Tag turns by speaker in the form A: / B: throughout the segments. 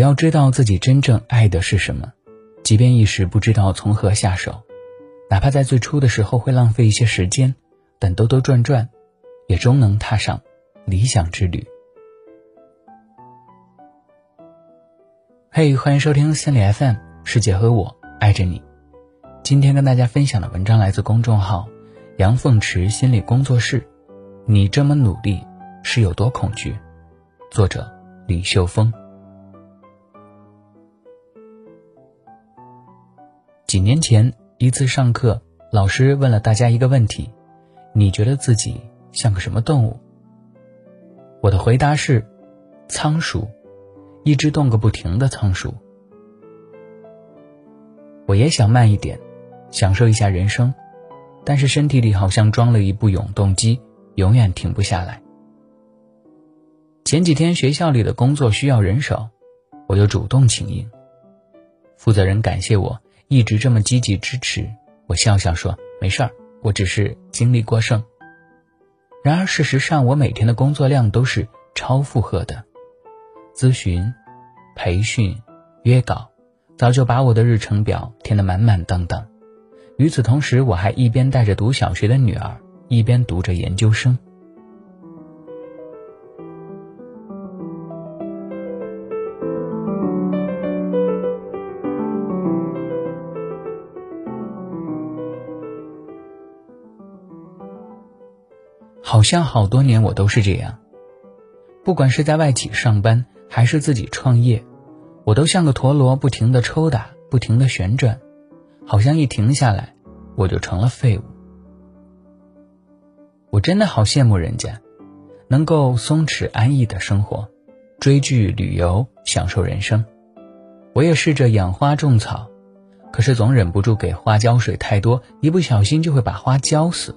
A: 只要知道自己真正爱的是什么，即便一时不知道从何下手，哪怕在最初的时候会浪费一些时间，但兜兜转转，也终能踏上理想之旅。嘿，欢迎收听心理 FM，世界和我爱着你。今天跟大家分享的文章来自公众号杨凤池心理工作室。你这么努力是有多恐惧？作者李秀峰。几年前一次上课，老师问了大家一个问题：你觉得自己像个什么动物？我的回答是仓鼠。一只动个不停的仓鼠，我也想慢一点，享受一下人生，但是身体里好像装了一部永动机，永远停不下来。前几天学校里的工作需要人手，我就主动请缨。负责人感谢我一直这么积极支持，我笑笑说：“没事儿，我只是精力过剩。”然而事实上，我每天的工作量都是超负荷的。咨询、培训、约稿，早就把我的日程表填得满满当当。与此同时，我还一边带着读小学的女儿，一边读着研究生。好像好多年我都是这样，不管是在外企上班。还是自己创业，我都像个陀螺，不停的抽打，不停的旋转，好像一停下来，我就成了废物。我真的好羡慕人家，能够松弛安逸的生活，追剧、旅游，享受人生。我也试着养花种草，可是总忍不住给花浇水太多，一不小心就会把花浇死。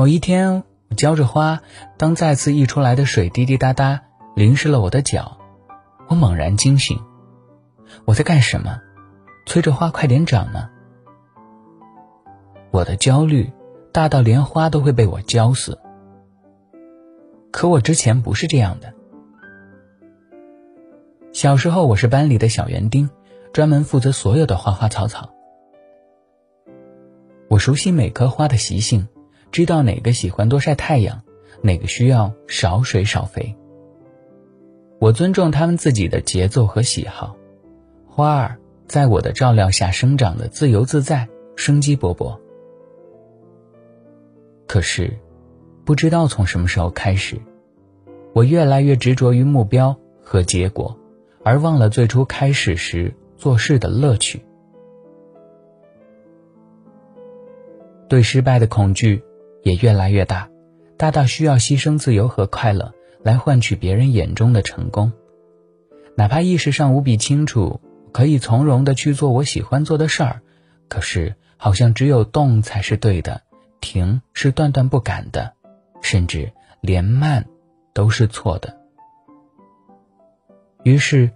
A: 某一天。我浇着花，当再次溢出来的水滴滴答答淋湿了我的脚，我猛然惊醒。我在干什么？催着花快点长呢？我的焦虑大到连花都会被我浇死。可我之前不是这样的。小时候我是班里的小园丁，专门负责所有的花花草草。我熟悉每棵花的习性。知道哪个喜欢多晒太阳，哪个需要少水少肥。我尊重他们自己的节奏和喜好，花儿在我的照料下生长的自由自在，生机勃勃。可是，不知道从什么时候开始，我越来越执着于目标和结果，而忘了最初开始时做事的乐趣。对失败的恐惧。也越来越大，大到需要牺牲自由和快乐来换取别人眼中的成功。哪怕意识上无比清楚，可以从容的去做我喜欢做的事儿，可是好像只有动才是对的，停是断断不敢的，甚至连慢都是错的。于是，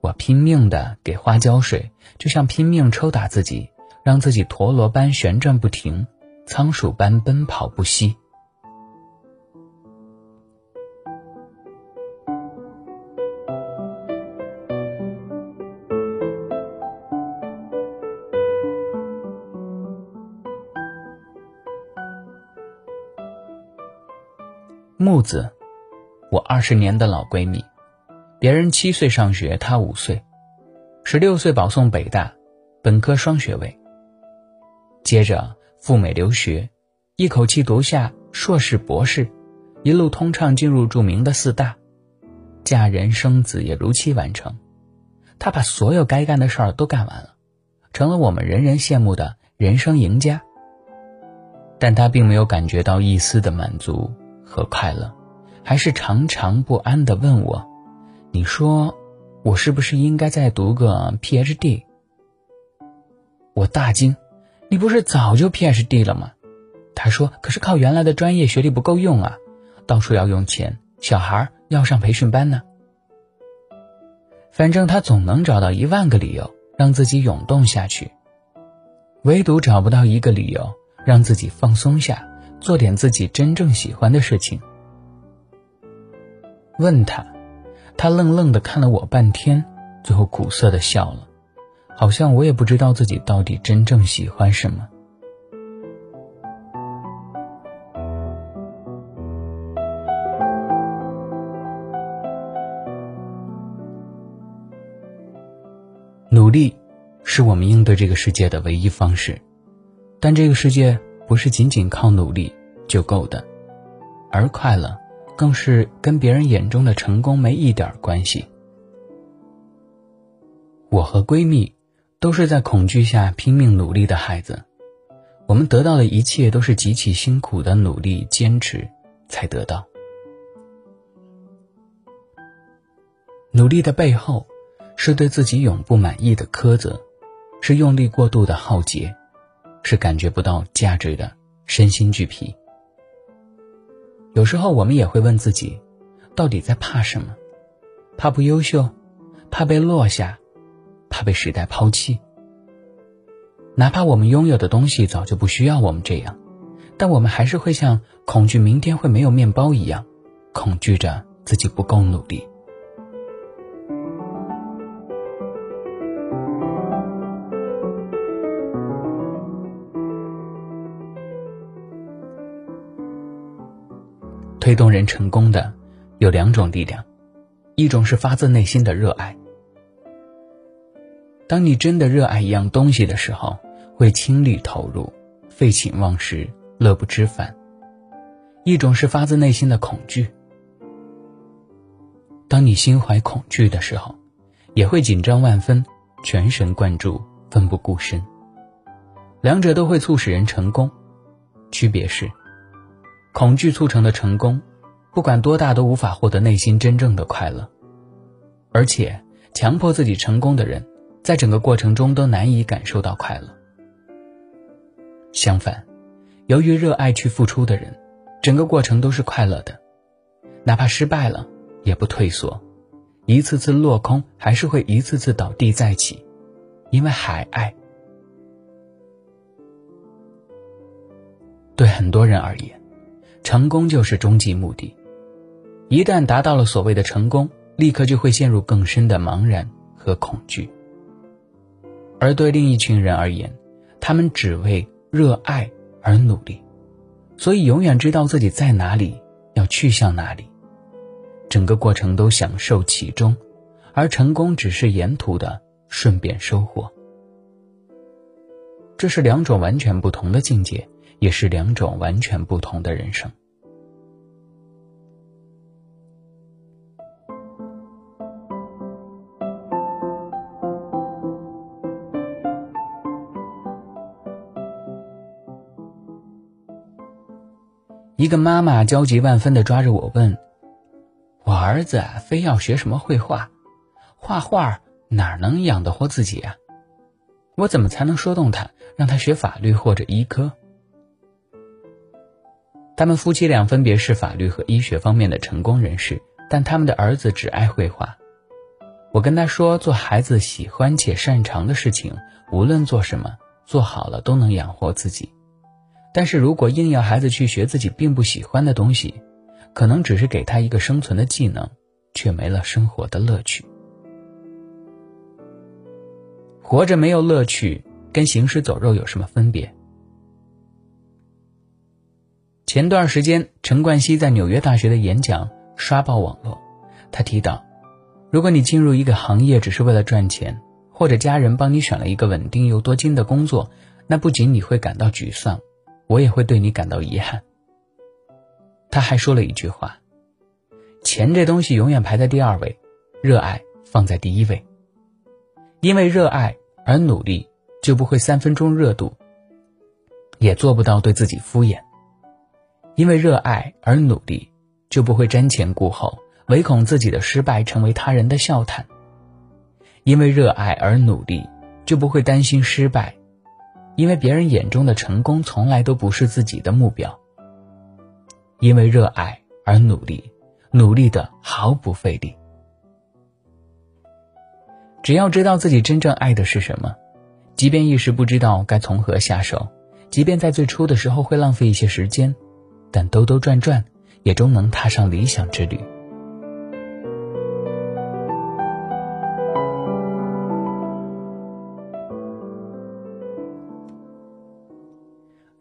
A: 我拼命的给花浇水，就像拼命抽打自己，让自己陀螺般旋转不停。仓鼠般奔跑不息。木子，我二十年的老闺蜜，别人七岁上学，她五岁，十六岁保送北大，本科双学位。接着。赴美留学，一口气读下硕士、博士，一路通畅进入著名的四大，嫁人生子也如期完成。他把所有该干的事儿都干完了，成了我们人人羡慕的人生赢家。但他并没有感觉到一丝的满足和快乐，还是常常不安地问我：“你说，我是不是应该再读个 PhD？” 我大惊。你不是早就 PhD 了吗？他说：“可是靠原来的专业学历不够用啊，到处要用钱，小孩要上培训班呢。反正他总能找到一万个理由让自己涌动下去，唯独找不到一个理由让自己放松下，做点自己真正喜欢的事情。问他，他愣愣的看了我半天，最后苦涩的笑了，好像我也不知道自己到底真正喜欢什么。努力，是我们应对这个世界的唯一方式，但这个世界不是仅仅靠努力就够的，而快乐。更是跟别人眼中的成功没一点关系。我和闺蜜都是在恐惧下拼命努力的孩子，我们得到的一切都是极其辛苦的努力坚持才得到。努力的背后，是对自己永不满意的苛责，是用力过度的耗竭，是感觉不到价值的身心俱疲。有时候我们也会问自己，到底在怕什么？怕不优秀，怕被落下，怕被时代抛弃。哪怕我们拥有的东西早就不需要我们这样，但我们还是会像恐惧明天会没有面包一样，恐惧着自己不够努力。推动人成功的有两种力量，一种是发自内心的热爱。当你真的热爱一样东西的时候，会倾力投入，废寝忘食，乐不知返；一种是发自内心的恐惧。当你心怀恐惧的时候，也会紧张万分，全神贯注，奋不顾身。两者都会促使人成功，区别是。恐惧促成的成功，不管多大都无法获得内心真正的快乐，而且强迫自己成功的人，在整个过程中都难以感受到快乐。相反，由于热爱去付出的人，整个过程都是快乐的，哪怕失败了也不退缩，一次次落空还是会一次次倒地再起，因为还爱。对很多人而言。成功就是终极目的，一旦达到了所谓的成功，立刻就会陷入更深的茫然和恐惧。而对另一群人而言，他们只为热爱而努力，所以永远知道自己在哪里，要去向哪里，整个过程都享受其中，而成功只是沿途的顺便收获。这是两种完全不同的境界。也是两种完全不同的人生。一个妈妈焦急万分的抓着我问：“我儿子非要学什么绘画？画画哪能养得活自己啊？我怎么才能说动他，让他学法律或者医科？”他们夫妻俩分别是法律和医学方面的成功人士，但他们的儿子只爱绘画。我跟他说，做孩子喜欢且擅长的事情，无论做什么，做好了都能养活自己。但是如果硬要孩子去学自己并不喜欢的东西，可能只是给他一个生存的技能，却没了生活的乐趣。活着没有乐趣，跟行尸走肉有什么分别？前段时间，陈冠希在纽约大学的演讲刷爆网络。他提到，如果你进入一个行业只是为了赚钱，或者家人帮你选了一个稳定又多金的工作，那不仅你会感到沮丧，我也会对你感到遗憾。他还说了一句话：“钱这东西永远排在第二位，热爱放在第一位。因为热爱而努力，就不会三分钟热度，也做不到对自己敷衍。”因为热爱而努力，就不会瞻前顾后，唯恐自己的失败成为他人的笑谈；因为热爱而努力，就不会担心失败，因为别人眼中的成功从来都不是自己的目标。因为热爱而努力，努力的毫不费力。只要知道自己真正爱的是什么，即便一时不知道该从何下手，即便在最初的时候会浪费一些时间。但兜兜转转，也终能踏上理想之旅。